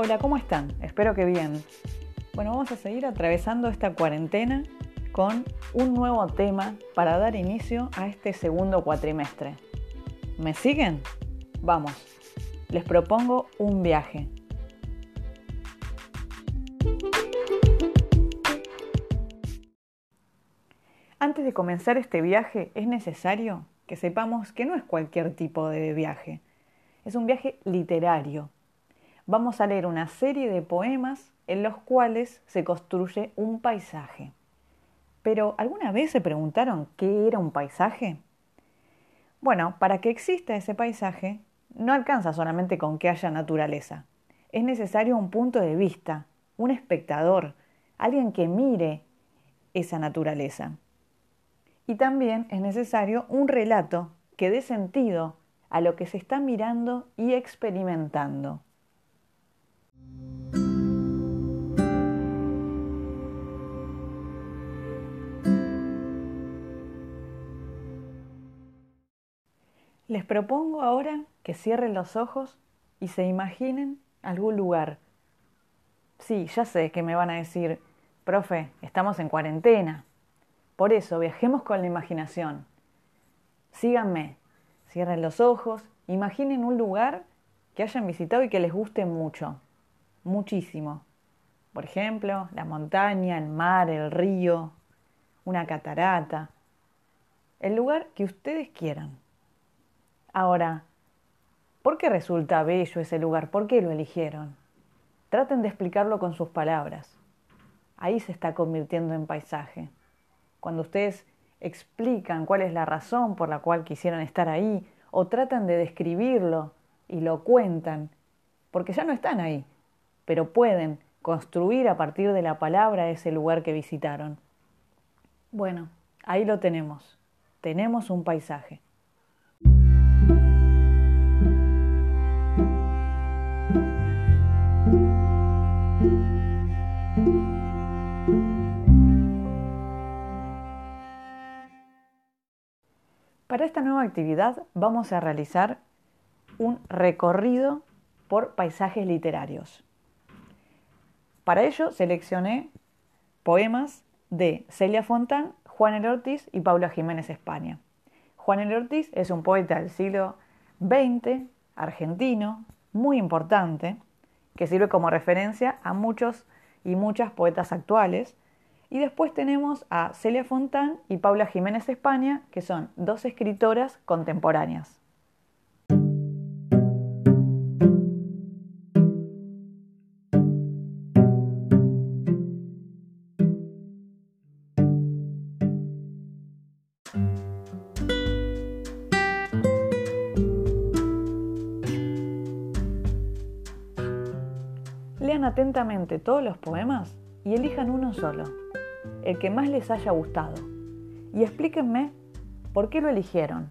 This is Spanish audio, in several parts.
Hola, ¿cómo están? Espero que bien. Bueno, vamos a seguir atravesando esta cuarentena con un nuevo tema para dar inicio a este segundo cuatrimestre. ¿Me siguen? Vamos, les propongo un viaje. Antes de comenzar este viaje es necesario que sepamos que no es cualquier tipo de viaje, es un viaje literario. Vamos a leer una serie de poemas en los cuales se construye un paisaje. Pero ¿alguna vez se preguntaron qué era un paisaje? Bueno, para que exista ese paisaje, no alcanza solamente con que haya naturaleza. Es necesario un punto de vista, un espectador, alguien que mire esa naturaleza. Y también es necesario un relato que dé sentido a lo que se está mirando y experimentando. Les propongo ahora que cierren los ojos y se imaginen algún lugar. Sí, ya sé que me van a decir, profe, estamos en cuarentena, por eso, viajemos con la imaginación. Síganme, cierren los ojos, imaginen un lugar que hayan visitado y que les guste mucho, muchísimo. Por ejemplo, la montaña, el mar, el río, una catarata, el lugar que ustedes quieran. Ahora, ¿por qué resulta bello ese lugar? ¿Por qué lo eligieron? Traten de explicarlo con sus palabras. Ahí se está convirtiendo en paisaje cuando ustedes explican cuál es la razón por la cual quisieran estar ahí o tratan de describirlo y lo cuentan, porque ya no están ahí, pero pueden construir a partir de la palabra ese lugar que visitaron. Bueno, ahí lo tenemos. Tenemos un paisaje. Para esta nueva actividad vamos a realizar un recorrido por paisajes literarios. Para ello seleccioné poemas de Celia Fontán, Juan El Ortiz y Paula Jiménez España. Juan El Ortiz es un poeta del siglo XX, argentino, muy importante, que sirve como referencia a muchos y muchas poetas actuales, y después tenemos a Celia Fontán y Paula Jiménez España, que son dos escritoras contemporáneas. Lean atentamente todos los poemas y elijan uno solo el que más les haya gustado. Y explíquenme por qué lo eligieron.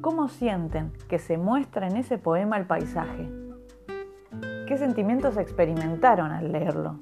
¿Cómo sienten que se muestra en ese poema el paisaje? ¿Qué sentimientos experimentaron al leerlo?